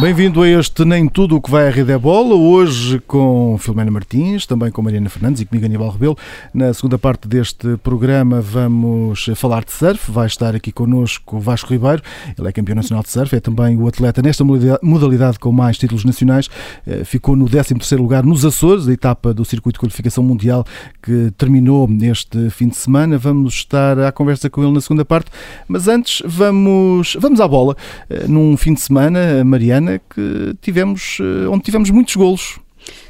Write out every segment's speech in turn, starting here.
Bem-vindo a este Nem Tudo o que vai à Rede é Bola, hoje com Filomena Martins, também com Mariana Fernandes e comigo Aníbal Rebelo. Na segunda parte deste programa vamos falar de surf, vai estar aqui connosco Vasco Ribeiro, ele é campeão nacional de surf, é também o atleta nesta modalidade com mais títulos nacionais, eh, ficou no 13º lugar nos Açores, a etapa do circuito de qualificação mundial que terminou este fim de semana. Vamos estar à conversa com ele na segunda parte, mas antes vamos, vamos à bola. Eh, num fim de semana, Mariana, que tivemos, eh, onde tivemos muitos golos.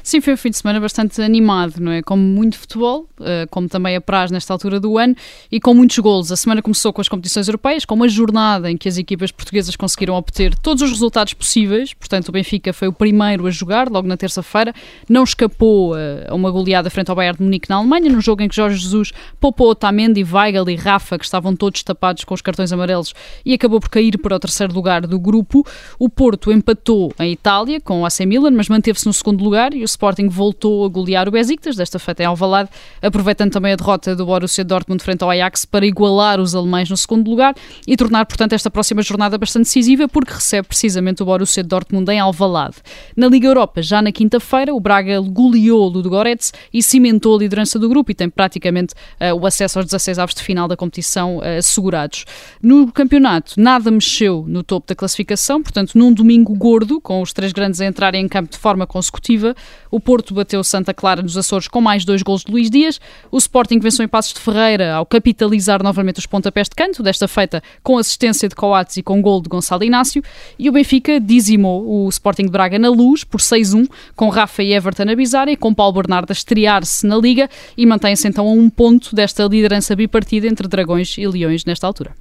Sim, foi um fim de semana bastante animado, não é? Como muito futebol, eh, como também a prazo nesta altura do ano e com muitos golos. A semana começou com as competições europeias, com uma jornada em que as equipas portuguesas conseguiram obter todos os resultados possíveis. Portanto, o Benfica foi o primeiro a jogar, logo na terça-feira. Não escapou eh, a uma goleada frente ao Bayern de Munique na Alemanha, num jogo em que Jorge Jesus poupou Otamendi, Weigl e Rafa, que estavam todos tapados com os cartões amarelos, e acabou por cair para o terceiro lugar do grupo. O Porto empatou em Itália com o AC Milan, mas manteve-se no segundo lugar e o Sporting voltou a golear o Besiktas, desta feita em Alvalade, aproveitando também a derrota do Borussia Dortmund frente ao Ajax para igualar os alemães no segundo lugar e tornar, portanto, esta próxima jornada bastante decisiva, porque recebe precisamente o Borussia Dortmund em Alvalade. Na Liga Europa, já na quinta-feira, o Braga goleou o Ludogorets e cimentou a liderança do grupo e tem praticamente uh, o acesso aos 16 avos de final da competição uh, assegurados. No campeonato, nada mexeu no topo da classificação, portanto, num domingo gordo, com os três grandes a entrarem em campo de forma consecutiva, o Porto bateu Santa Clara nos Açores com mais dois gols de Luís Dias. O Sporting venceu em Passos de Ferreira ao capitalizar novamente os pontapés de canto, desta feita com assistência de Coates e com gol de Gonçalo Inácio. E o Benfica dizimou o Sporting de Braga na luz por 6-1, com Rafa e Everton a bizar e com Paulo Bernardo a estrear-se na Liga e mantém-se então a um ponto desta liderança bipartida entre Dragões e Leões nesta altura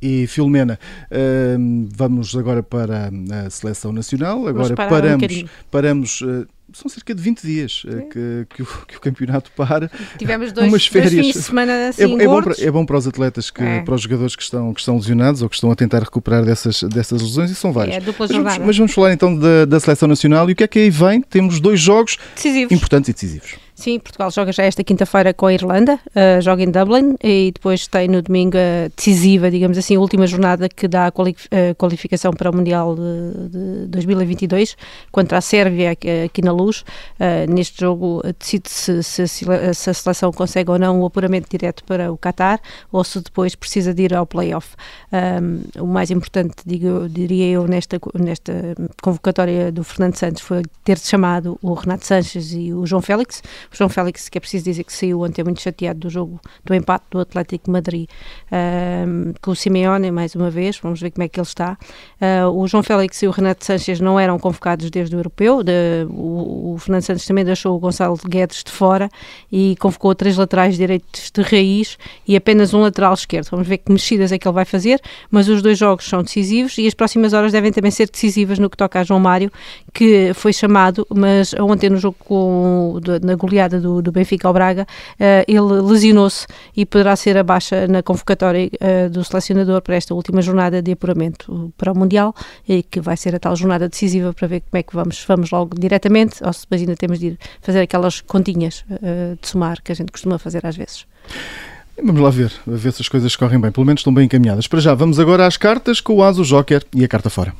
e Filomena. Uh, vamos agora para a seleção nacional. Agora paramos, um paramos. Uh, são cerca de 20 dias uh, que, que, o, que, o, campeonato para. Tivemos dois, umas férias. Dois fins de semana é assim, é, é, bom para, é bom para os atletas, que, é. para os jogadores que estão, que estão lesionados ou que estão a tentar recuperar dessas, dessas lesões, e são vários. É dupla mas, vamos, mas vamos falar então da, da seleção nacional e o que é que aí vem? Temos dois jogos decisivos. importantes e decisivos. Sim, Portugal joga já esta quinta-feira com a Irlanda, uh, joga em Dublin e depois tem no domingo a decisiva, digamos assim, a última jornada que dá a qualificação para o Mundial de, de 2022 contra a Sérvia aqui, aqui na Luz. Uh, neste jogo decide-se se, se, se, a seleção consegue ou não o apuramento direto para o Qatar ou se depois precisa de ir ao play-off. Um, o mais importante, digo, diria eu, nesta, nesta convocatória do Fernando Santos foi ter chamado o Renato Sanches e o João Félix o João Félix, que é preciso dizer que saiu ontem muito chateado do jogo, do empate do Atlético Madrid um, com o Simeone, mais uma vez, vamos ver como é que ele está. Uh, o João Félix e o Renato Sanches não eram convocados desde o Europeu, de, o, o, Fernando Santos também deixou o Gonçalo Guedes de fora e convocou três laterais direitos de raiz e apenas um lateral esquerdo. Vamos ver que mexidas é que ele vai fazer, mas os dois jogos são decisivos e as próximas horas devem também ser decisivas no que toca a João Mário, que foi chamado, mas ontem no jogo com, na goleada do, do Benfica ao Braga, uh, ele lesionou-se e poderá ser a baixa na convocatória uh, do selecionador para esta última jornada de apuramento para o Mundial, e que vai ser a tal jornada decisiva para ver como é que vamos, vamos logo diretamente, ou se ainda temos de ir fazer aquelas continhas uh, de somar que a gente costuma fazer às vezes. Vamos lá ver, a ver se as coisas correm bem, pelo menos estão bem encaminhadas. Para já, vamos agora às cartas com o Aso, o Joker e a carta fora.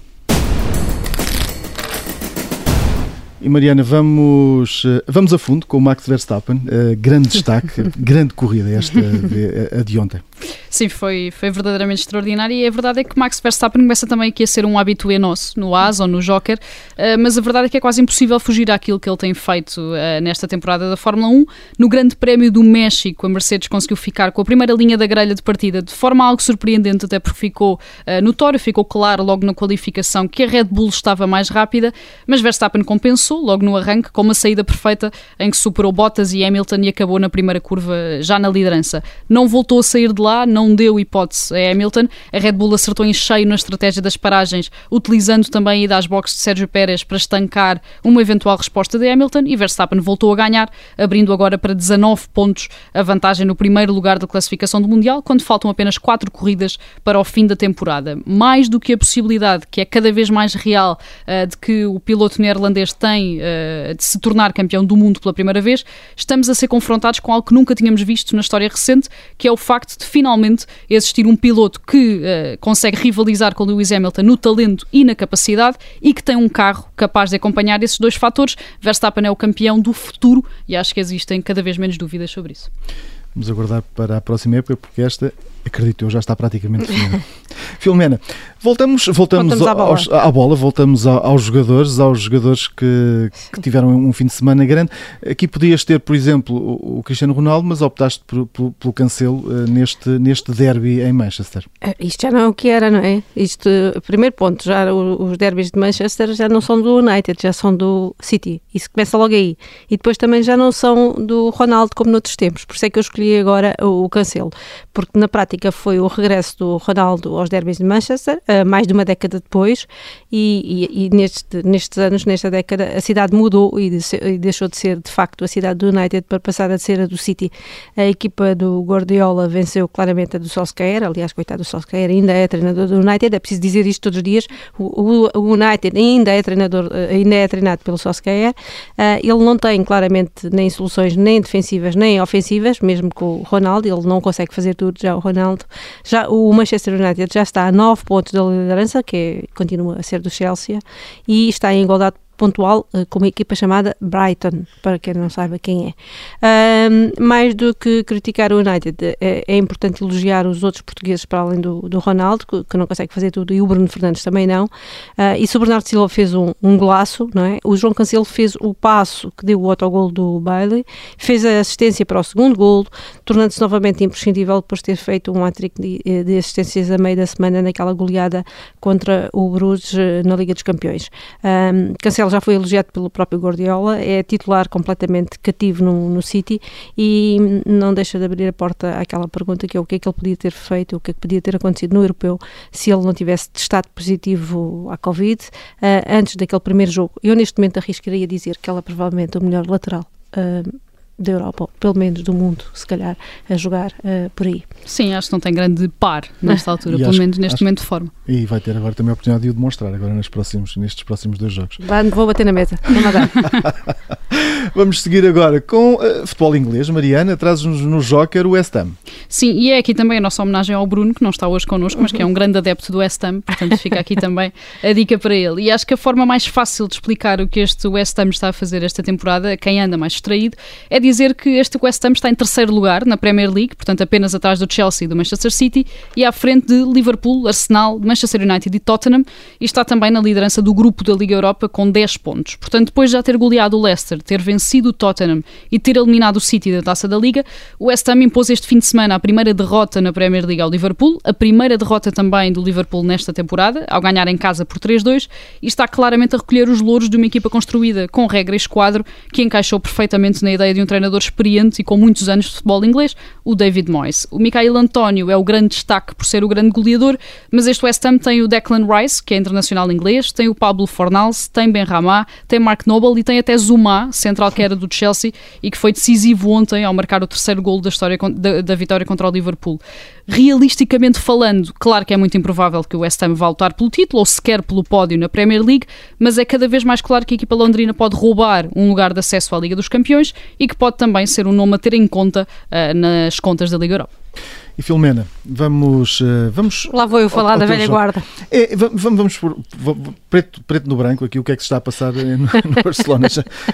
E Mariana, vamos, eh, vamos a fundo com o Max Verstappen. Uh, grande destaque, grande corrida esta de, a de ontem. Sim, foi, foi verdadeiramente extraordinário e a verdade é que Max Verstappen começa também aqui a ser um habitué nosso, no AS ou no Joker, uh, mas a verdade é que é quase impossível fugir àquilo que ele tem feito uh, nesta temporada da Fórmula 1. No Grande Prémio do México, a Mercedes conseguiu ficar com a primeira linha da grelha de partida de forma algo surpreendente, até porque ficou uh, notório, ficou claro logo na qualificação que a Red Bull estava mais rápida, mas Verstappen compensou logo no arranque com uma saída perfeita em que superou Bottas e Hamilton e acabou na primeira curva já na liderança. Não voltou a sair de lá não deu hipótese a Hamilton. A Red Bull acertou em cheio na estratégia das paragens, utilizando também a ida às boxes de Sérgio Pérez para estancar uma eventual resposta de Hamilton e Verstappen voltou a ganhar, abrindo agora para 19 pontos a vantagem no primeiro lugar da classificação do Mundial, quando faltam apenas quatro corridas para o fim da temporada. Mais do que a possibilidade, que é cada vez mais real, uh, de que o piloto neerlandês tem uh, de se tornar campeão do mundo pela primeira vez, estamos a ser confrontados com algo que nunca tínhamos visto na história recente, que é o facto de finalmente existir um piloto que uh, consegue rivalizar com Lewis Hamilton no talento e na capacidade e que tem um carro capaz de acompanhar esses dois fatores. Verstappen é o campeão do futuro e acho que existem cada vez menos dúvidas sobre isso. Vamos aguardar para a próxima época, porque esta, acredito eu, já está praticamente definida. Filomena, voltamos, voltamos, voltamos à, bola. Aos, à bola, voltamos aos jogadores, aos jogadores que, que, tiveram um fim de semana grande. Aqui podias ter, por exemplo, o, o Cristiano Ronaldo, mas optaste por, por, pelo cancelo uh, neste, neste derby em Manchester. Uh, isto já não é o que era, não é? Isto, primeiro ponto, já os derbys de Manchester já não são do United, já são do City. Isso começa logo aí. E depois também já não são do Ronaldo como noutros tempos. Por isso é que eu escolhi agora o, o cancelo. Porque na prática foi o regresso do Ronaldo aos derbys de Manchester, uh, mais de uma década depois, e, e, e neste, nestes anos, nesta década, a cidade mudou e, de, e, deixou de ser de facto a cidade do United para passar a ser a do City. A equipa do Guardiola venceu claramente a do Solskjaer, aliás, coitado do Solskjaer, ainda é treinador do United, é preciso dizer isto todos os dias, o, o United ainda é treinador, eh, ainda é treinado pelo Solskjaer, uh, ele não tem claramente nem soluções nem defensivas nem ofensivas, mesmo com o Ronaldo, ele não consegue fazer tudo, já o Ronaldo, já o Manchester United já está a 9 pontos da liderança, que é, continua a ser do Chelsea, e está em igualdade pontual uh, com uma equipa chamada Brighton, para quem não saiba quem é. Mais do que criticar o United, é, é, importante elogiar os outros portugueses para além do, do Ronaldo, que, que, não consegue fazer tudo, e o Bruno Fernandes também não. Uh, e se o Bernardo Silva fez um, um golaço, não é? O João Cancelo fez o passo que deu o autogol do Bailey, fez a assistência para o segundo gol, tornando-se novamente imprescindível depois de ter feito um hat-trick de, de, assistências a meio da semana naquela goleada contra o Bruges eh, na Liga dos Campeões. Um, Cancelo já foi elogiado pelo próprio Guardiola, é titular completamente cativo no, no City e não deixa de abrir a porta àquela pergunta que é o que é que ele podia ter feito, o que é que podia ter acontecido no Europeu se ele não tivesse testado positivo à Covid uh, antes daquele primeiro jogo. Eu neste momento arriscaria dizer que ela é provavelmente o melhor lateral uh, da Europa, ou pelo menos do mundo, se calhar, a jogar uh, por aí. Sim, acho que não tem grande par nesta altura, pelo acho, menos neste acho, momento de forma. E vai ter agora também a oportunidade de o demonstrar agora nos próximos, nestes próximos dois jogos. Vou bater na mesa, Vamos seguir agora com uh, futebol inglês. Mariana, traz-nos no Joker o West Ham. Sim, e é aqui também a nossa homenagem ao Bruno, que não está hoje connosco, mas que é um grande adepto do West Ham, portanto fica aqui também a dica para ele. E acho que a forma mais fácil de explicar o que este West Ham está a fazer esta temporada, quem anda mais distraído, é dizer que este West Ham está em terceiro lugar na Premier League, portanto apenas atrás do Chelsea e do Manchester City, e à frente de Liverpool, Arsenal, Manchester United e Tottenham, e está também na liderança do grupo da Liga Europa com 10 pontos. Portanto, depois de já ter goleado o Leicester, ter vencido o Tottenham e ter eliminado o City da Taça da Liga, o West Ham impôs este fim de semana a primeira derrota na Premier League ao Liverpool, a primeira derrota também do Liverpool nesta temporada, ao ganhar em casa por 3-2, e está claramente a recolher os louros de uma equipa construída com regra e esquadro que encaixou perfeitamente na ideia de um treinador experiente e com muitos anos de futebol inglês, o David Moyes. O Michael António é o grande destaque por ser o grande goleador, mas este West Ham tem o Declan Rice, que é internacional inglês, tem o Pablo Fornals, tem Ben Ramá, tem Mark Noble e tem até Zuma, central que era do Chelsea e que foi decisivo ontem ao marcar o terceiro gol da, da, da vitória contra o Liverpool. Realisticamente falando, claro que é muito improvável que o West Ham vá lutar pelo título ou sequer pelo pódio na Premier League, mas é cada vez mais claro que a equipa londrina pode roubar um lugar de acesso à Liga dos Campeões e que pode também ser um nome a ter em conta uh, nas contas da Liga Europa. E Filomena, vamos, uh, vamos. Lá vou eu falar ao, da velha jogo. guarda. É, vamos, vamos por, preto, preto no branco aqui o que é que se está a passar no, no Barcelona.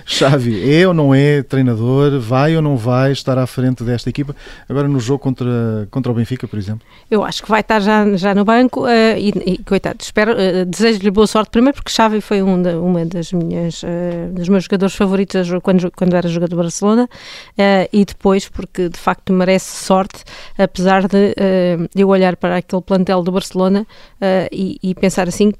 Xavi, é ou não é treinador? Vai ou não vai estar à frente desta equipa? Agora no jogo contra, contra o Benfica, por exemplo? Eu acho que vai estar já, já no banco uh, e, e, coitado, espero, uh, desejo-lhe boa sorte primeiro porque Xavi foi um da, uma das minhas, uh, dos meus jogadores favoritos quando, quando era jogador do Barcelona e depois porque de facto merece sorte, apesar de uh, eu olhar para aquele plantel do Barcelona uh, e, e, pensar assim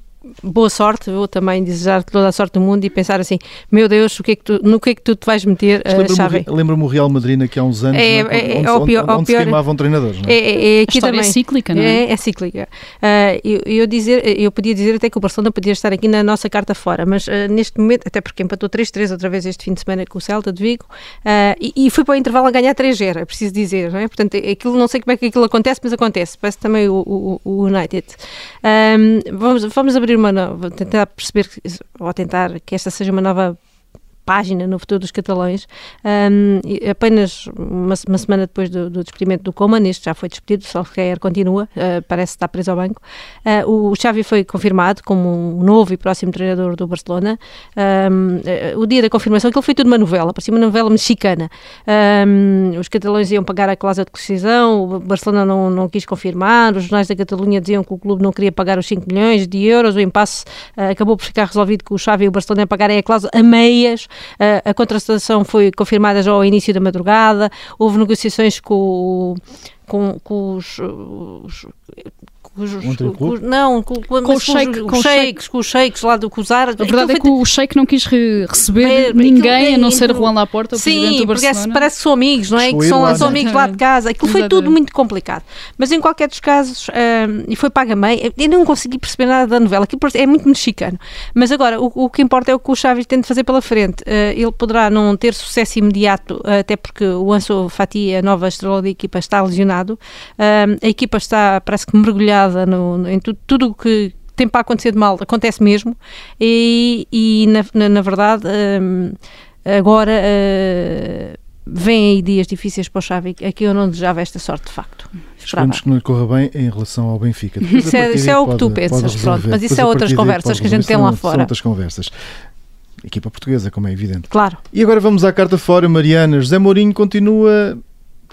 boa sorte, vou também desejar toda a sorte do mundo e pensar assim, meu Deus, o que é que tu, no que é que tu te vais meter, uh, Xavi? Lembra-me o Real Madrid aqui há uns anos, é, né? é, onde, é, onde, pior, onde, se queimavam treinadores, não é? É, é aqui a também. é cíclica, não é? É, é cíclica. Uh, eu, eu, dizer, eu podia dizer até que o Barcelona podia estar aqui na nossa carta fora, mas uh, neste momento, até porque empatou 3-3 outra vez este fim de semana com o Celta de Vigo, e, e foi para o intervalo a ganhar 3-0, é preciso dizer, não é? Portanto, aquilo, não sei como é que aquilo acontece, mas acontece, parece também o, o, o United. Um, vamos, vamos abrir uma nova, tentar perceber, ou tentar que esta seja uma nova página no futuro dos catalães. Um, apenas uma, uma, semana depois do, do despedimento do Coman, este já foi despedido, que continua, uh, parece estar preso ao banco. Uh, o Xavi foi confirmado como um novo e próximo treinador do Barcelona. Um, uh, o dia da confirmação, aquilo foi tudo uma novela, parecia uma novela mexicana. Um, os catalães iam pagar a cláusula de rescisão, o Barcelona não, não quis confirmar, os jornais da Catalunha diziam que o clube não queria pagar os 5 milhões de euros, o impasse acabou por ficar resolvido que o Xavi e o Barcelona pagarem a cláusula a meias, a, contratação foi confirmada já ao início da madrugada, houve negociações com, com, com os, os os, os, não, com, com, com, os shake, com, os com os lá do Cusar. A verdade é que o sheik não quis receber ninguém a não ser Juan Laporta, o sim, presidente do Barcelona. Sim, parece que são amigos, não é? Que são, são amigos lá de casa. Aquilo foi tudo muito complicado. Mas em qualquer dos casos, um, e foi paga meio, eu não consegui perceber nada da novela. Aquilo é muito mexicano. Mas agora, o, o que importa é o que o Chaves tem de fazer pela frente. Uh, ele poderá não ter sucesso imediato, uh, até porque o Anso Fati, a nova estrela da equipa, está lesionado. Uh, a equipa está, parece que mergulhada no, em tu, tudo o que tem para acontecer de mal, acontece mesmo, e, e na, na, na verdade, um, agora uh, vêm aí dias difíceis para o Xavi, aqui eu não desejava esta sorte de facto. Esperamos que não lhe corra bem em relação ao Benfica. Depois, isso é, isso é o que tu pensas, pronto, mas isso é outras conversas que a gente tem lá fora. São outras conversas. Equipa portuguesa, como é evidente. Claro. E agora vamos à carta fora, Mariana. José Mourinho continua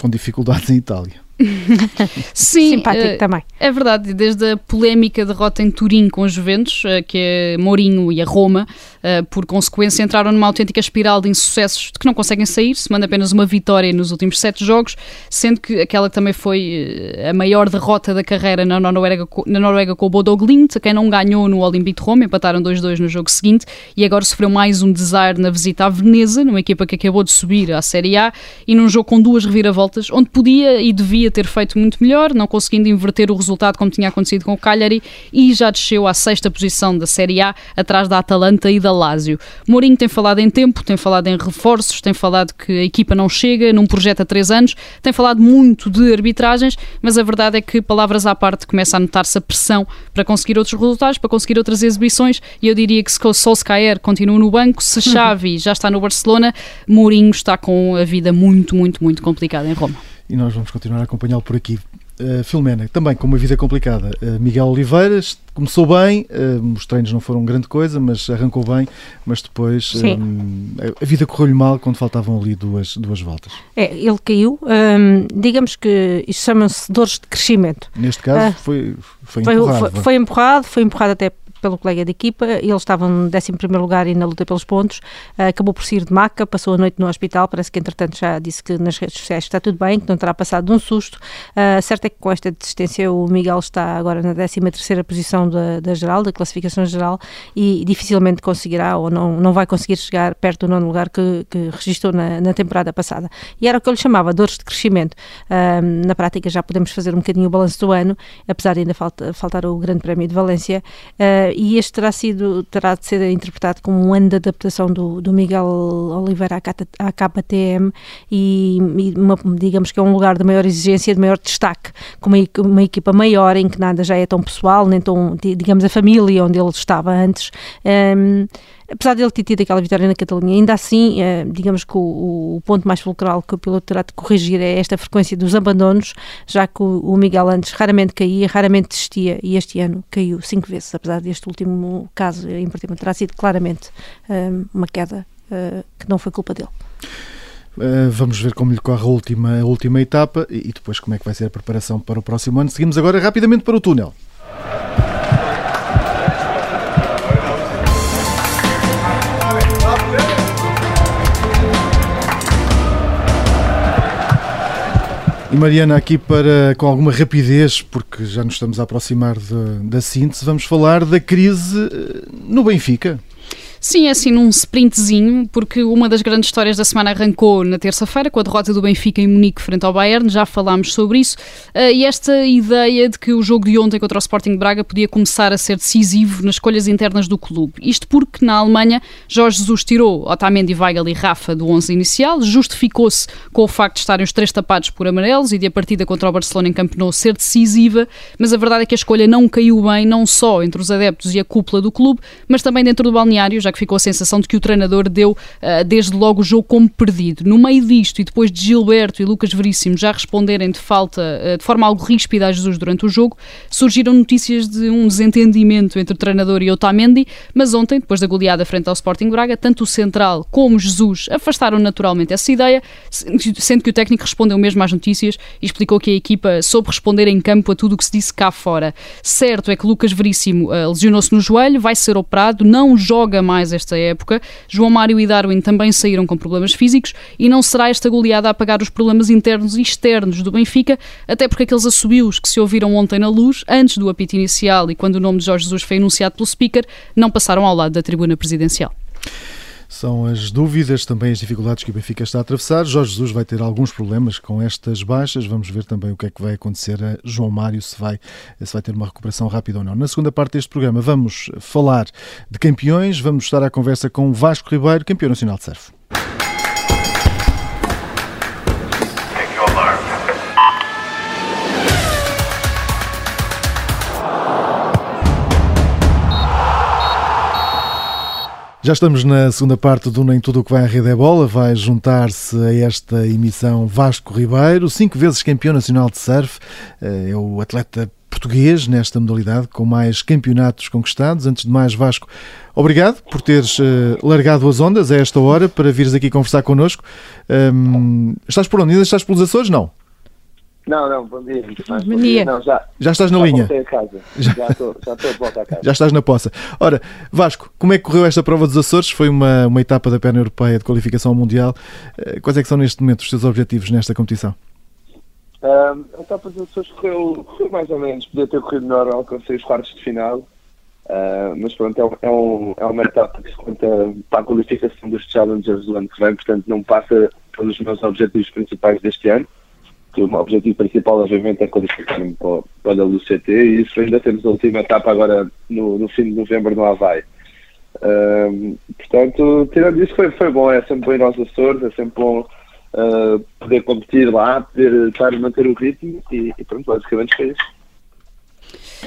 com dificuldades em Itália. Sim, simpático uh, também. É verdade, desde a polémica derrota em Turim com os Juventus, uh, que é Mourinho e a Roma, uh, por consequência entraram numa autêntica espiral de insucessos de que não conseguem sair, se manda apenas uma vitória nos últimos sete jogos, sendo que aquela também foi a maior derrota da carreira na Noruega, na Noruega com o Bodo Glimt, quem não ganhou no Olympique de Roma, empataram 2-2 no jogo seguinte, e agora sofreu mais um desar na visita à Veneza, numa equipa que acabou de subir à Série A, e num jogo com duas reviravoltas, onde podia e devia ter feito muito melhor, não conseguindo inverter o resultado como tinha acontecido com o Cagliari e já desceu à sexta posição da Série A, atrás da Atalanta e da Lazio. Mourinho tem falado em tempo, tem falado em reforços, tem falado que a equipa não chega num projeto há três anos, tem falado muito de arbitragens, mas a verdade é que, palavras à parte, começa a notar-se a pressão para conseguir outros resultados, para conseguir outras exibições e eu diria que se Solskjaer continua no banco, se Xavi já está no Barcelona, Mourinho está com a vida muito, muito, muito complicada em Roma e nós vamos continuar a acompanhá-lo por aqui. Uh, Filomena, também com uma vida complicada. Uh, Miguel Oliveiras começou bem, uh, os treinos não foram grande coisa, mas arrancou bem, mas depois um, a vida correu-lhe mal quando faltavam ali duas, duas voltas. É, ele caiu, um, digamos que isto chama-se dores de crescimento. Neste caso foi, foi, foi empurrado. Foi, foi, empurrado, foi empurrado até pelo colega de equipa, ele estava no 11 lugar e na luta pelos pontos, uh, acabou por sair de maca, passou a noite no hospital, parece que entretanto já disse que nas redes sociais está tudo bem, que não terá passado de um susto. Uh, certo é que com esta desistência o Miguel está agora na 13 posição da, da geral, da classificação geral, e dificilmente conseguirá ou não, não vai conseguir chegar perto do nono lugar que, que registrou na, na temporada passada. E era o que eu lhe chamava dores de crescimento. Uh, na prática já podemos fazer um bocadinho o balanço do ano, apesar de ainda falta, faltar o Grande Prémio de Valência, uh, e este terá sido terá de ser interpretado como um ano de adaptação do, do Miguel Oliveira à, KTM e, e uma, digamos que é um lugar de maior exigência, de maior destaque, com uma, uma, equipa maior em que nada já é tão pessoal, nem tão, digamos, a família onde ele estava antes. Um, apesar de ele ter tido aquela vitória na Catalunha, ainda assim, eh, digamos que o, o, ponto mais fulcral que o piloto terá de corrigir é esta frequência dos abandonos, já que o, o, Miguel antes raramente caía, raramente desistia e este ano caiu cinco vezes, apesar deste último caso em particular terá sido claramente eh, uma queda eh, que não foi culpa dele. Uh, vamos ver como lhe corre a última, a última etapa e depois como é que vai ser a preparação para o próximo ano. Seguimos agora rapidamente para o túnel. E Mariana, aqui para com alguma rapidez, porque já nos estamos a aproximar de, da síntese, vamos falar da crise eh, no Benfica. Sim, é assim num sprintzinho, porque uma das grandes histórias da semana arrancou na terça-feira com a derrota do Benfica em Munique frente ao Bayern, já falámos sobre isso, uh, e esta ideia de que o jogo de ontem contra o Sporting Braga podia começar a ser decisivo nas escolhas internas do clube. Isto porque na Alemanha Jorge Jesus tirou Otamendi, Weigl e Rafa do 11 inicial, justificou-se com o facto de estarem os três tapados por amarelos e de a partida contra o Barcelona em Camp Nou ser decisiva, mas a verdade é que a escolha não caiu bem, não só entre os adeptos e a cúpula do clube, mas também dentro do balneário, já que ficou a sensação de que o treinador deu uh, desde logo o jogo como perdido. No meio disto, e depois de Gilberto e Lucas Veríssimo já responderem de falta, uh, de forma algo ríspida a Jesus durante o jogo, surgiram notícias de um desentendimento entre o treinador e Otamendi, mas ontem, depois da goleada frente ao Sporting Braga, tanto o Central como Jesus afastaram naturalmente essa ideia, sendo que o técnico respondeu mesmo às notícias e explicou que a equipa soube responder em campo a tudo o que se disse cá fora. Certo é que Lucas Veríssimo uh, lesionou-se no joelho, vai ser operado, não joga mais mais esta época. João Mário e Darwin também saíram com problemas físicos e não será esta goleada a apagar os problemas internos e externos do Benfica, até porque aqueles assobios que se ouviram ontem na luz, antes do apito inicial e quando o nome de Jorge Jesus foi anunciado pelo speaker, não passaram ao lado da tribuna presidencial. São as dúvidas, também as dificuldades que o Benfica está a atravessar. Jorge Jesus vai ter alguns problemas com estas baixas. Vamos ver também o que é que vai acontecer a João Mário, se vai, se vai ter uma recuperação rápida ou não. Na segunda parte deste programa vamos falar de campeões, vamos estar à conversa com Vasco Ribeiro, campeão nacional de surf. Já estamos na segunda parte do Nem Tudo o que vai à rede é bola. Vai juntar-se a esta emissão Vasco Ribeiro, cinco vezes campeão nacional de surf. Eh, é o atleta português nesta modalidade com mais campeonatos conquistados. Antes de mais, Vasco, obrigado por teres uh, largado as ondas a esta hora para vires aqui conversar connosco. Um, estás por onde? Ainda estás pelos Açores? Não. Não, não, bom dia. Bom dia. Não, já, já estás na já linha? A casa. Já, já, estou, já estou de volta a casa. Já estás na poça. Ora, Vasco, como é que correu esta prova dos Açores? Foi uma, uma etapa da perna europeia de qualificação mundial. Eh, quais é que são neste momento os teus objetivos nesta competição? Um, a etapa dos Açores correu, correu, mais ou menos. Podia ter corrido melhor, alcancei os quartos de final. Uh, mas pronto, é, um, é, uma etapa que se conta para a qualificação dos Challengers do ano que vem, portanto não passa pelos meus objetivos principais deste ano que o objetivo principal, obviamente, é qualificar-me para, para o CT e isso ainda temos a última etapa agora no, no fim de novembro no Havaí. Um, portanto, tirando isso, foi, foi bom. É sempre bom ir aos Açores, é sempre bom uh, poder competir lá, poder estar manter o ritmo e, e pronto, basicamente foi isso.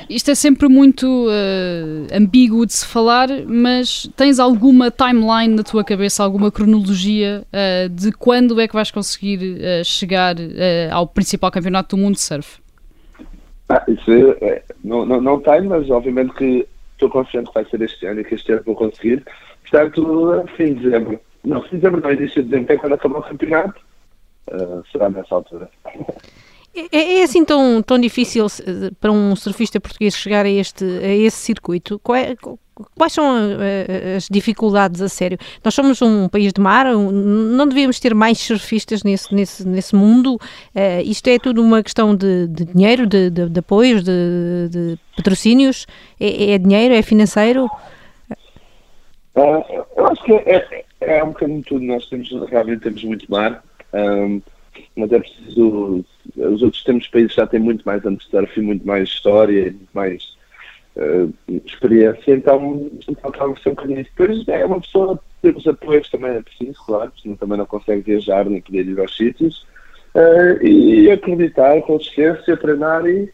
Isto é sempre muito uh, ambíguo de se falar, mas tens alguma timeline na tua cabeça, alguma cronologia uh, de quando é que vais conseguir uh, chegar ao principal campeonato do mundo de surf? Ah, isso é, é, não, não, não tenho, mas obviamente que estou confiante que vai ser este ano e que este ano vou conseguir. Portanto, fim de dezembro. Não, fim de dezembro não, início de dezembro, é quando acabar o campeonato. será nessa altura. É, é, assim tão, tão difícil para um surfista português chegar a, este, a esse circuito? É, quais são as dificuldades a sério? Nós somos um país de mar, não devíamos ter mais surfistas nesse, nesse, nesse mundo? Isto é tudo uma questão de, de dinheiro, de, de, de apoios, de, de patrocínios? É, é, dinheiro? É financeiro? Eu acho que é, é, é um bocadinho tudo. Nós temos, realmente temos muito mar. Um, mas é preciso. Os outros temos países já têm muito mais anos de surf e muito mais história, muito mais uh, experiência, então, então acaba por ser um bocadinho. Depois é uma pessoa ter os apoios também é preciso, claro, senão também não consegue viajar nem poder ir aos sítios. Uh, e acreditar, consciência, treinar e,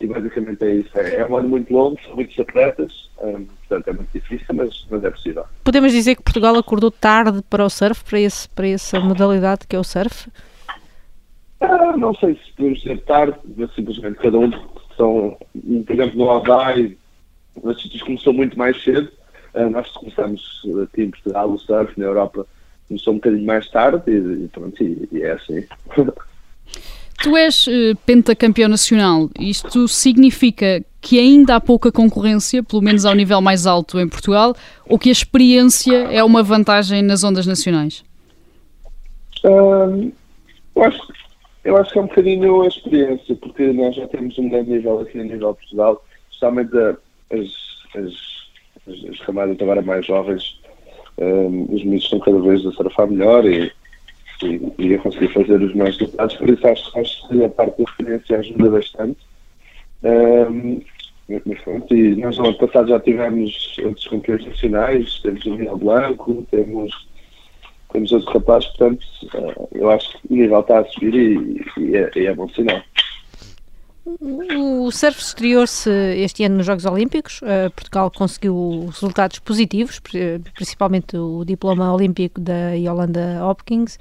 e basicamente é isso. É, é um ano muito longo, são muitos atletas, um, eh, portanto é muito difícil, mas, mas é possível. Podemos dizer que Portugal acordou tarde para o surf, para, esse, para essa modalidade que é o surf? Ah, não sei se podemos ser tarde, mas simplesmente cada um são, por exemplo, no Havaí, os sítios começou muito mais cedo. Uh, nós começamos aqui em Portugal, o surf na Europa começou um bocadinho mais tarde e, e pronto, e, e é assim. Tu és uh, pentacampeão nacional. Isto significa que ainda há pouca concorrência, pelo menos ao nível mais alto em Portugal, ou que a experiência é uma vantagem nas ondas nacionais? Uh, eu acho que Eu acho que é um bocadinho a experiência, porque nós já temos um grande nível aqui a nível de Portugal, especialmente as, as, as, as camadas agora mais jovens, um, os miúdos estão cada vez a surfar melhor e, e, e, a conseguir fazer os mais resultados, por isso acho, acho que a parte da experiência ajuda bastante. Um, e nós no ano passado já tivemos outros campeões nacionais, temos o Miguel Blanco, temos, temos outros rapazes, portanto, uh, eu acho que o nível está a subir e, e, é, e é bom sinal. O surf exterior-se este ano nos Jogos Olímpicos. Uh, Portugal conseguiu resultados positivos, principalmente o diploma olímpico da Yolanda Hopkins.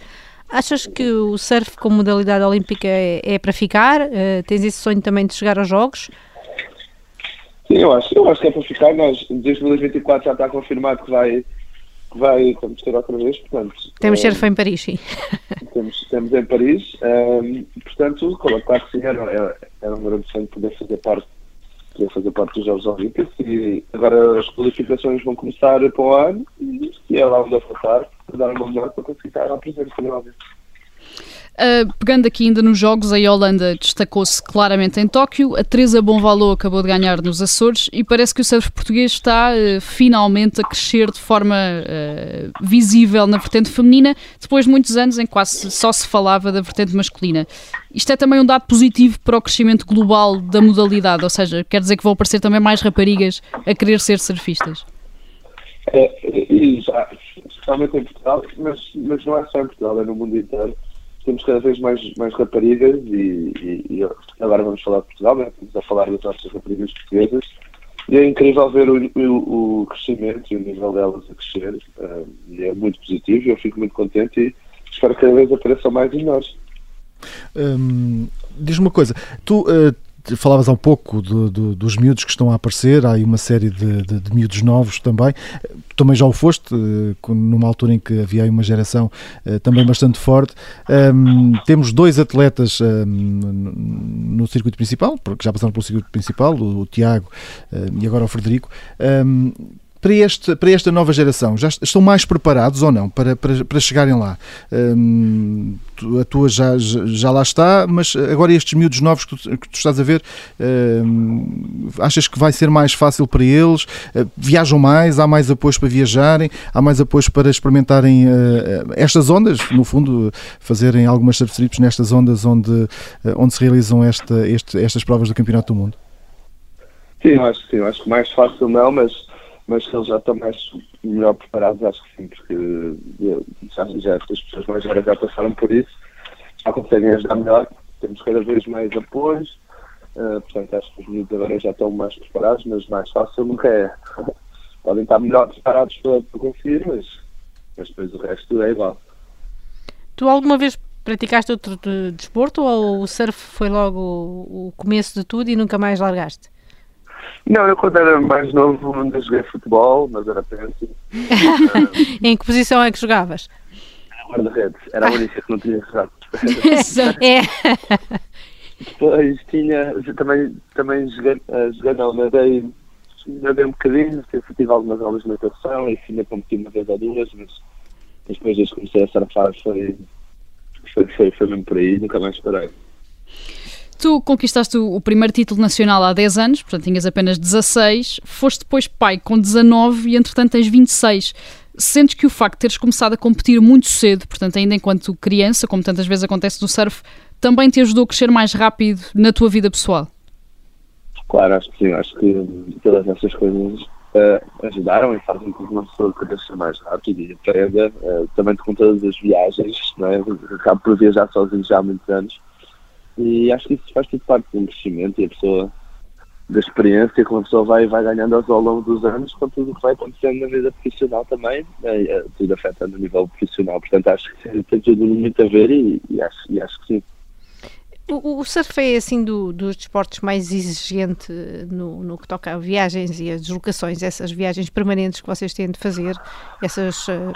Achas que o surf como modalidade olímpica é, é para ficar? Uh, tens esse sonho também de chegar aos Jogos? Sim, eu acho, eu acho que é para ficar. Nós, em 2024 já está confirmado que vai, que vai vamos ter outra vez, portanto... Temos surf em Paris, sim. Temos, temos em Paris, um, portanto, claro, claro que sim, era, era um grande sonho poder fazer parte poder fazer parte dos Jogos Olímpicos e agora as qualificações vão começar para o ano e é lá onde eu para dar uma melhor para conseguir estar lá presente, finalmente. Uh, pegando aqui ainda nos jogos, a Holanda destacou-se claramente em Tóquio, a Teresa Bonvalo acabou de ganhar nos Açores e parece que o surf português está uh, finalmente a crescer de forma uh, visível na vertente feminina, depois de muitos anos em que quase só se falava da vertente masculina. Isto é também um dado positivo para o crescimento global da modalidade, ou seja, quer dizer que vão aparecer também mais raparigas a querer ser surfistas. É, e já, especialmente em Portugal, mas, mas não é só em Portugal, é no mundo inteiro temos cada vez mais, mais raparigas e, e, e agora vamos falar de Portugal, né? estamos a falar das nossas raparigas portuguesas e é incrível ver o, o, o crescimento e o nível delas a crescer uh, e é muito positivo e eu fico muito contente e espero que cada vez apareçam mais em nós. Hum, Diz-me uma coisa, tu uh, falavas há um pouco dos miúdos que estão a aparecer, há aí uma série de, de, de miúdos novos também. Também já o foste, eh, numa altura em que havia aí uma geração eh, também bastante forte. Um, temos dois atletas um, no circuito principal, porque já passaram pelo circuito principal, o, o Tiago um, e agora o Frederico. Para, este, para esta nova geração, já estão mais preparados ou não para, para, para chegarem lá? Hum, a tua já, já lá está, mas agora estes miúdos novos que tu, que tu estás a ver, hum, achas que vai ser mais fácil para eles? Uh, viajam mais? Há mais apoios para viajarem? Há mais apoios para experimentarem uh, estas ondas? No fundo, fazerem algumas surf trips nestas ondas onde, onde se realizam esta, este, estas provas do Campeonato do Mundo? Sim, acho que sim. Acho que mais fácil não, mas mas que eles já estão mais melhor preparados, acho que sim, porque já, já as pessoas mais velhas já passaram por isso, já conseguem ajudar melhor, temos cada vez mais apoios, uh, portanto acho que os miúdos agora já estão mais preparados, mas mais fácil nunca é. Podem estar melhor preparados para, para conseguir, mas, mas depois o resto é igual. Tu alguma vez praticaste outro desporto ou o surf foi logo o começo de tudo e nunca mais largaste? Não, eu quando era mais novo ainda joguei futebol, mas era penalti. em que posição é que jogavas? Guarda-redes, era a única que não tinha jogado. é. Depois tinha, também, também joguei, uh, joguei não, nadei, nadei um bocadinho, tive algumas aulas de natação e ainda competi uma vez ou duas, mas depois desde que comecei a surfar foi, foi, foi, foi mesmo por aí, nunca mais parei. Tu conquistaste o primeiro título nacional há 10 anos, portanto tinhas apenas 16, foste depois pai com 19 e entretanto tens 26. Sentes que o facto de teres começado a competir muito cedo, portanto ainda enquanto criança, como tantas vezes acontece no surf, também te ajudou a crescer mais rápido na tua vida pessoal? Claro, acho que sim, acho que todas essas coisas uh, ajudaram e fazem com que uma pessoa cresça mais rápido e aprenda, uh, também com todas as viagens, não é? acabo por viajar sozinho já há muitos anos e acho que isso faz tudo parte do crescimento e a pessoa, da experiência que uma pessoa vai, vai ganhando ao longo dos anos, com tudo o que vai acontecendo na vida profissional também, é, é, tudo afeta no nível profissional. Portanto, acho que tem tudo muito a ver e, e, acho, e acho que sim. O, o surf é assim do, dos desportos mais exigente no, no, que toca a viagens e as deslocações, essas viagens permanentes que vocês têm de fazer, essas, eh,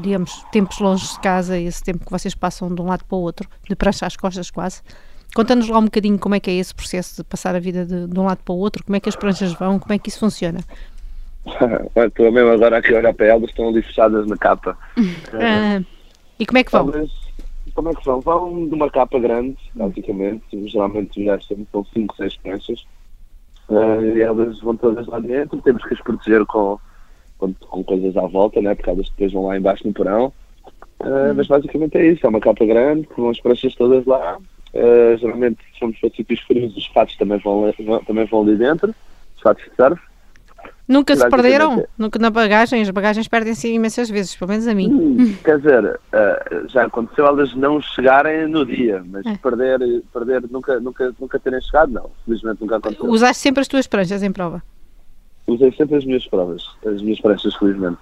digamos, tempos longe de casa, esse tempo que vocês passam de um lado para o outro, de prancha às costas quase. Conta-nos lá um bocadinho como é que é esse processo de passar a vida de, de um lado para o outro, como é que as pranchas vão, como é que isso funciona. Estou mesmo agora aqui a olhar para elas, estão ali fechadas na capa. Ah, e como é que vão? Talvez, como é que vão? Vão de uma capa grande, basicamente. Geralmente já são 5, 6 pranchas. Uh, e elas vão todas lá dentro. Temos que as proteger com, com, com coisas à volta, né? porque elas depois vão lá embaixo no porão. Uh, Mas basicamente é isso: é uma capa grande, com as pranchas todas lá. Uh, geralmente, se formos para sítios frios, os fatos também vão, também vão ali dentro, os fatos de surf. Nunca se perderam? Nunca na bagagem? As bagagens perdem-se imensas vezes, pelo menos a mim. Hum, quer dizer, uh, já aconteceu elas não chegarem no dia, mas é. perder, perder nunca, nunca, nunca terem chegado, não. Felizmente nunca aconteceu. Usaste sempre as tuas pranchas em prova? Usei sempre as minhas provas, as minhas pranchas, felizmente.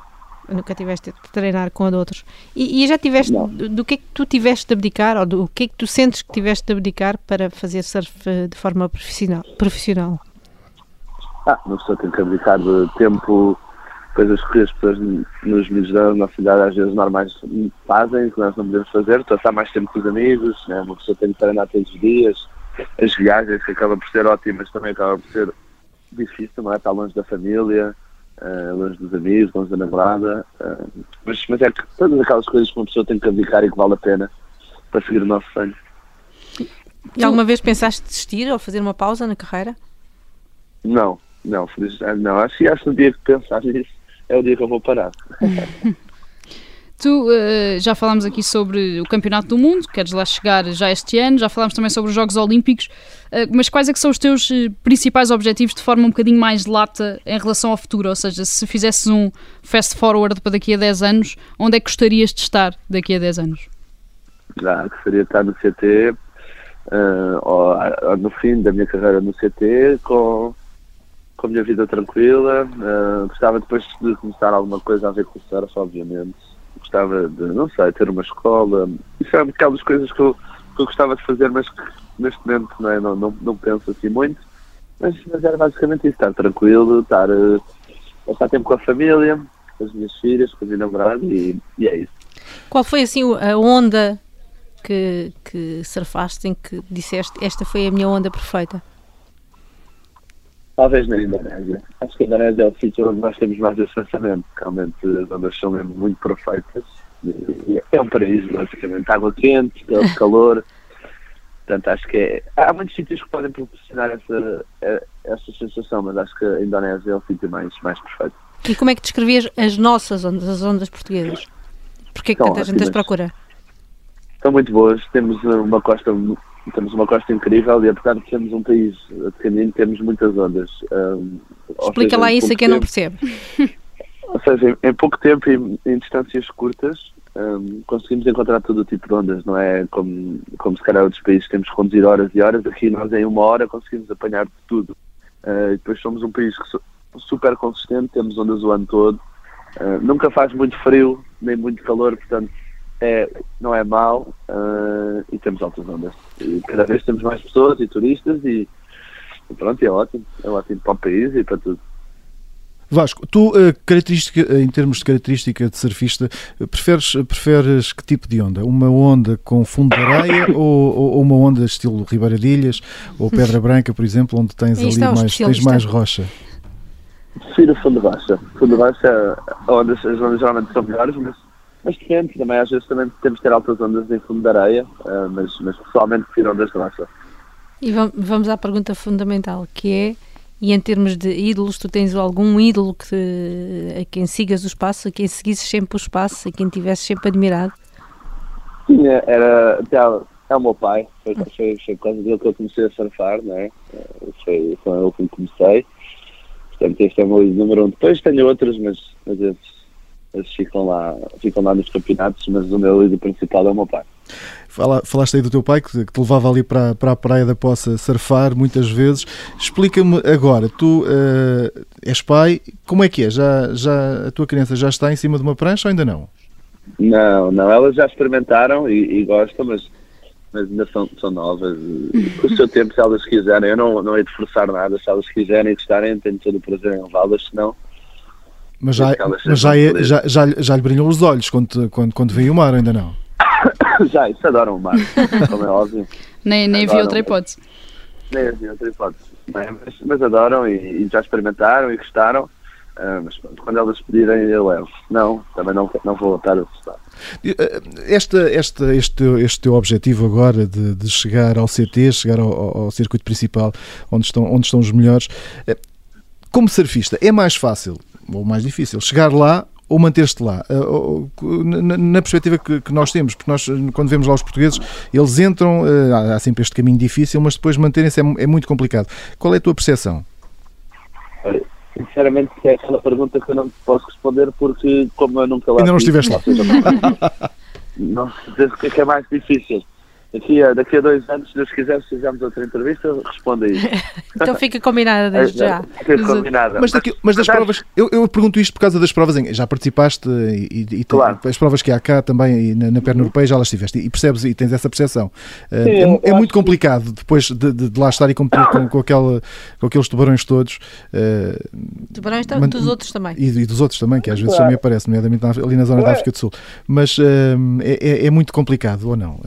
Nunca tiveste de treinar com a de outros. E, e já tiveste, do, do, que é que tu tiveste de abdicar, ou do que é que tu sentes que tiveste de abdicar para fazer surf eh, de forma profissional? profissional? Ah, uma pessoa tem que abdicar de tempo, coisas que as pessoas nos mídias da nossa idade às vezes normais fazem, que nós não podemos fazer, passar mais tempo com os amigos, né? uma pessoa tem que treinar todos os dias, as viagens que acaba por ser ótimas também acaba por ser difícil, não é? Estar longe da família, uh, longe dos amigos, longe da namorada, uh, mas, mas é que todas aquelas coisas que uma pessoa tem que abdicar e que vale a pena para seguir o nosso sonho. E alguma vez pensaste desistir ou fazer uma pausa na carreira? Não, não, ah, não, acho que acho que no dia que pensar nisso é o dia que eu vou parar. Tu uh, já falámos aqui sobre o Campeonato do Mundo, queres lá chegar já este ano, já falámos também sobre os Jogos Olímpicos, uh, mas quais é que são os teus uh, principais objetivos de forma um bocadinho mais lata em relação ao futuro? Ou seja, se fizesses um fast forward para daqui a 10 anos, onde é que gostarias de estar daqui a 10 anos? Já, gostaria de estar no CT, ou, ou no fim da minha carreira no CT, com com a minha vida tranquila. Uh, gostava depois de começar alguma coisa a ver com o surf, obviamente. Gostava de, não sei, ter uma escola. Isso é aquelas coisas que eu, que eu gostava de fazer, mas que neste momento não, é, não, não, não penso assim muito. Mas, mas era basicamente isso, estar tranquilo, estar, uh, passar tempo com a família, com as minhas filhas, com a minha namorada e, e é isso. Qual foi assim a onda que, que surfaste em que disseste esta foi a minha onda perfeita? Talvez na Indonésia. Acho que a Indonésia é o sítio onde nós temos mais esse pensamento. Realmente as ondas são mesmo muito perfeitas. É um paraíso, basicamente. Água quente, calor. Portanto, acho que é. Há muitos sítios que podem proporcionar essa, essa sensação, mas acho que a Indonésia é o sítio mais, mais perfeito. E como é que descrevias as nossas ondas, as ondas portuguesas? Porquê que tanta gente as procura? São muito boas. Temos uma costa temos uma costa incrível e apesar de sermos um país pequenino, temos muitas ondas. Um, Explica seja, lá isso a quem não percebe. Ou seja, em, em pouco tempo e em, em distâncias curtas, um, conseguimos encontrar todo o tipo de ondas, não é como, como se calhar outros países temos que conduzir horas e horas, aqui nós em uma hora conseguimos apanhar de tudo. Uh, e depois somos um país que, super consistente, temos ondas o ano todo, uh, nunca faz muito frio, nem muito calor, portanto é, não é mau uh, e temos altas ondas. E cada vez temos mais pessoas e turistas e, e pronto, é ótimo. É ótimo para o país e para tudo. Vasco, tu, uh, característica, em termos de característica de surfista, preferes, preferes que tipo de onda? Uma onda com fundo de areia ou, ou, uma onda estilo Ribeira de Ilhas ou Pedra Branca, por exemplo, onde tens ali mais, tens mais rocha? Prefiro fundo de rocha. Fundo de rocha, ondas, as ondas geralmente são melhores, mas mas depende, também às vezes também temos que ter altas ondas em fundo de areia, uh, mas, mas pessoalmente prefiro ondas de rocha. E vamos à pergunta fundamental, que é, e em termos de ídolos, tu tens algum ídolo que, a quem sigas o espaço, a quem seguisses sempre o espaço, a quem tivesses sempre admirado? Sim, é, era até é o meu pai, foi, foi, foi por causa dele que eu comecei a surfar, não é? Foi, foi ele que comecei. Portanto, este é o meu número um. Depois tenho outros, mas, mas esses eles ficam lá, ficam lá nos campeonatos, mas o meu líder principal é o meu pai. Fala, falaste aí do teu pai que, te levava ali para, para a praia da Poça surfar muitas vezes. Explica-me agora, tu uh, és pai, como é que é? Já, já, a tua criança já está em cima de uma prancha ou ainda não? Não, não, elas já experimentaram e, e gostam, mas, mas ainda são, são novas. O seu tempo, se elas quiserem, eu não, não hei de forçar nada, se elas quiserem e gostarem, tenho todo o prazer em levá-las, senão mas já, mas já, é, já, já, já lhe brilham os olhos quando, quando, quando vem o mar, ainda não? já, isso adoram o mar, como é óbvio. nem nem vi outra hipótese. Nem vi outra hipótese. Mas, mas adoram e, e, já experimentaram e gostaram. Uh, mas pronto, quando elas pedirem, eu levo. Não, também não, não vou estar a assustar. Esta, esta, este, este teu objetivo agora de, de chegar ao CT, chegar ao, ao, circuito principal, onde estão, onde estão os melhores, eh, como surfista, é mais fácil ou mais difícil chegar lá ou manter-te lá? Eh, na, perspectiva que, nós temos, porque nós, quando vemos lá os portugueses, eles entram, eh, há sempre este caminho difícil, mas depois manterem-se é, é muito complicado. Qual é a tua percepção? Sinceramente, é aquela pergunta que eu não posso responder porque, como eu nunca lá. Ainda não estiveste lá. Não sei o é, que é mais difícil. Daqui a, daqui a dois anos, se Deus quiser, se fizermos outra entrevista, responda aí. então fica combinada desde já. Fica combinada. Mas, daqui, mas das provas, eu, eu, pergunto isto por causa das provas, em, já participaste e, e, claro. as provas que há cá também e na, na perna uhum. europeia já las tiveste e percebes e tens essa percepção. Uh, Sim, é, é muito complicado que... depois de, de, de, lá estar e competir com, com, aquela, com aqueles tubarões todos. Uh, tubarões man, dos outros também. E, e, dos outros também, que às vezes claro. também aparecem, nomeadamente ali na zona claro. da África do Sul. Mas uh, é, é, é, muito complicado, ou não?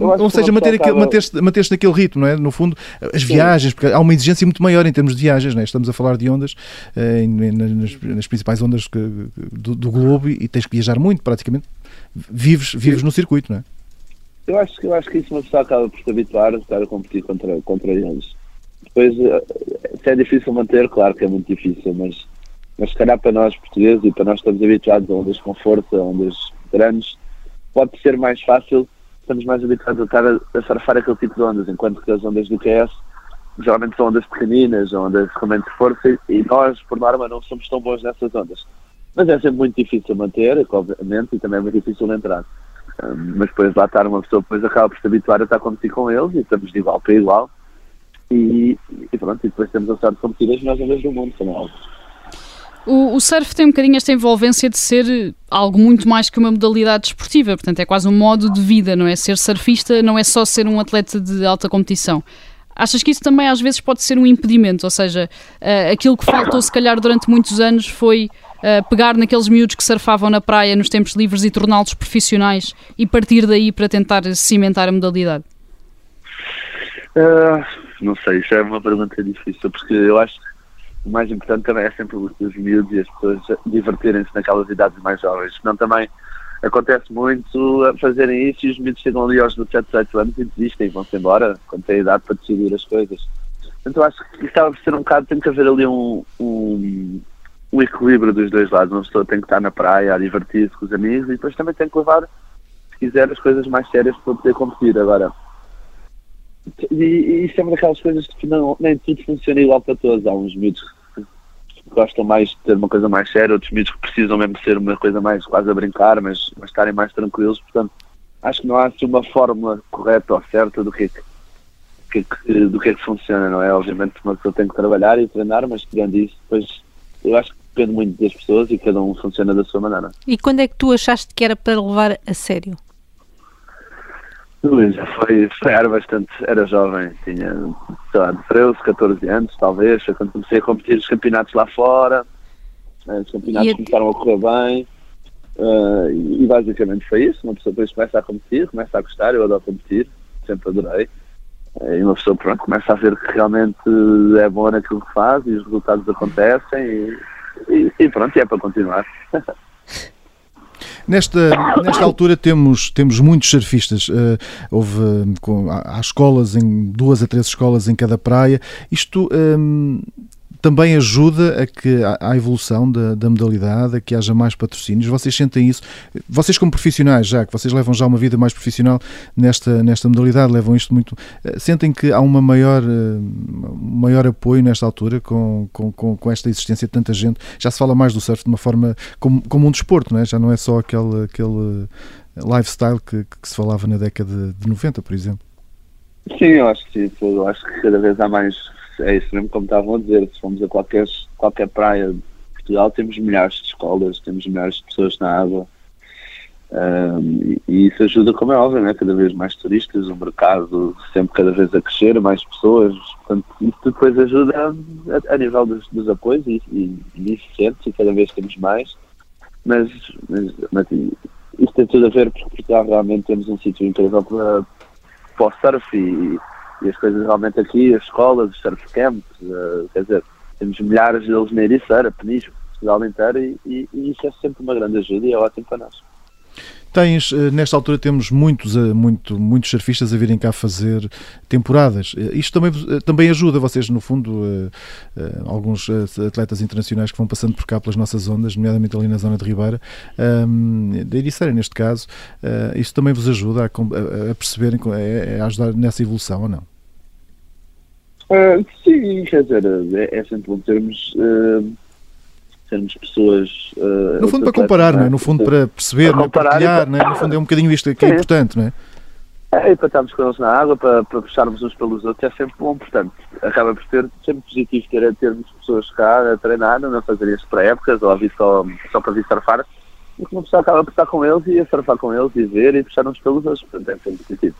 Ou seja, manter aquele, manter-se manter naquele ritmo, não é? No fundo, as viagens, porque há uma exigência muito maior em termos de viagens, não é? Estamos a falar de ondas, eh, nas, nas, principais ondas que, do, do, globo e tens que viajar muito, praticamente. Vives, vives no circuito, não é? Eu acho, eu acho que isso uma pessoa acaba por se habituar a estar a competir contra, contra eles. Depois, eh, se é difícil manter, claro que é muito difícil, mas, mas se calhar para nós portugueses e para nós estamos habituados a ondas com força, a ondas grandes, pode ser mais fácil estamos mais habituados a estar a, a surfar aquele tipo de ondas, enquanto que as ondas do QS geralmente são ondas pequeninas, ondas realmente de força, e nós, por norma, não somos tão bons nessas ondas. Mas é sempre muito difícil manter, obviamente, e também é muito difícil entrar. Mas depois lá estar uma pessoa depois acaba por se habituar a estar a competir com eles, e estamos de igual para igual. E, e pronto, e depois temos a sorte de competir as melhores ondas do mundo, também é o, o, surf tem um bocadinho esta envolvência de ser algo muito mais que uma modalidade esportiva, portanto é quase um modo de vida, não é? Ser surfista não é só ser um atleta de alta competição. Achas que isso também às vezes pode ser um impedimento? Ou seja, uh, aquilo que faltou se calhar durante muitos anos foi uh, pegar naqueles miúdos que surfavam na praia nos tempos livres e torná-los profissionais e partir daí para tentar cimentar a modalidade? Uh, não sei, isso é uma pergunta difícil, porque eu acho que o mais importante também é sempre os miúdos e as pessoas divertirem-se naquelas idades mais jovens. Senão também acontece muito a fazerem isso e os miúdos chegam ali aos 17, 18 anos e desistem vão-se embora quando têm idade para decidir as coisas. Então acho que estava por ser um bocado, tem que haver ali um, um, um equilíbrio dos dois lados. Uma pessoa tem que estar na praia a divertir-se com os amigos e depois também tem que levar, se quiser, as coisas mais sérias para poder competir. Agora, e, isso é uma daquelas coisas que não, nem tudo funciona igual para todos. Há uns miúdos que gostam mais de ter uma coisa mais séria, outros miúdos que precisam mesmo ser uma coisa mais quase a brincar, mas, mas estarem mais tranquilos. Portanto, acho que não há assim uma fórmula correta ou certa do que, é que, que, do que é que funciona, não é? Obviamente uma pessoa tem que trabalhar e treinar, mas tirando isso, depois eu acho que depende muito das pessoas e cada um funciona da sua maneira. E quando é que tu achaste que era para levar a sério? Já foi, foi, era bastante, era jovem, tinha, sei lá, 13, 14 anos, talvez, foi quando comecei a competir os campeonatos lá fora, eh, os campeonatos começaram a correr bem, uh, e, basicamente foi isso, uma pessoa depois começa a competir, começa a gostar, eu adoro competir, sempre adorei, uh, e uma pessoa pronto, começa a ver que realmente é boa naquilo que faz, e os resultados acontecem, e, e, e pronto, e é para continuar. Nesta, nesta altura temos, temos muitos surfistas. Uh, houve, com, há, há, escolas, em duas a três escolas em cada praia. Isto um, ehm, também ajuda a que a evolução da, da, modalidade, a que haja mais patrocínios. Vocês sentem isso? Vocês como profissionais já, que vocês levam já uma vida mais profissional nesta, nesta modalidade, levam isto muito... Eh, sentem que há uma maior, uh, maior apoio nesta altura com, com, com, esta existência de tanta gente? Já se fala mais do surf de uma forma como, como um desporto, não é? Já não é só aquele, aquele lifestyle que, que se falava na década de 90, por exemplo. Sim, eu acho que sim. Eu acho que cada vez há mais é isso mesmo como estavam a dizer, se formos a qualquer, qualquer praia de Portugal temos milhares de escolas, temos milhares de pessoas na água. Um, e, isso ajuda, como é óbvio, né? cada vez mais turistas, o mercado sempre cada vez a crescer, mais pessoas, portanto isso depois ajuda a, a nível dos, dos apoios e, e, e isso sente e cada vez temos mais, mas, mas, mas isso tem tudo a ver porque Portugal realmente temos um sítio incrível para, para o surf e e as coisas realmente aqui, as escolas, os surf camps, uh, quer dizer, temos milhares deles na Ericeira, Peniche, Portugal inteiro e, e, e isso é sempre uma grande ajuda e é ótimo para nós. Tens, eh, nesta altura temos muitos, eh, muito, muitos surfistas a virem cá fazer temporadas. Eh, isto também, também ajuda vocês, no fundo, alguns atletas internacionais que vão passando por cá pelas nossas ondas, nomeadamente ali na zona de Ribeira, da Ericeira neste caso, isto também vos ajuda a, a perceberem, a ajudar nessa evolução ou não? Uh, sim, quer dizer, é, é sempre bom termos... Uh sermos pessoas. Uh, no fundo, para comparar, não é? No fundo, para perceber, para, comparar, partilhar, para... não é? No fundo, é um bocadinho isto que é, é importante, não é? É, e para estarmos com eles na água, para, para puxarmos uns pelos outros, é sempre bom. Portanto, acaba por ser sempre positivo ter, termos pessoas cá a treinar, não a fazerem as pré-épocas ou a vir só, só para vir surfar. E que uma pessoa acaba por estar com eles e a surfar com eles e ver e puxar uns pelos outros. Portanto, é sempre positivo.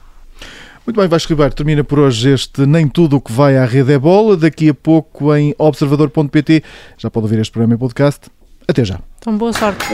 Muito bem, Vasco Ribeiro, termina por hoje este Nem Tudo o que vai à rede é bola. Daqui a pouco em observador.pt já pode ouvir este programa em podcast. Até já. Então, boa sorte.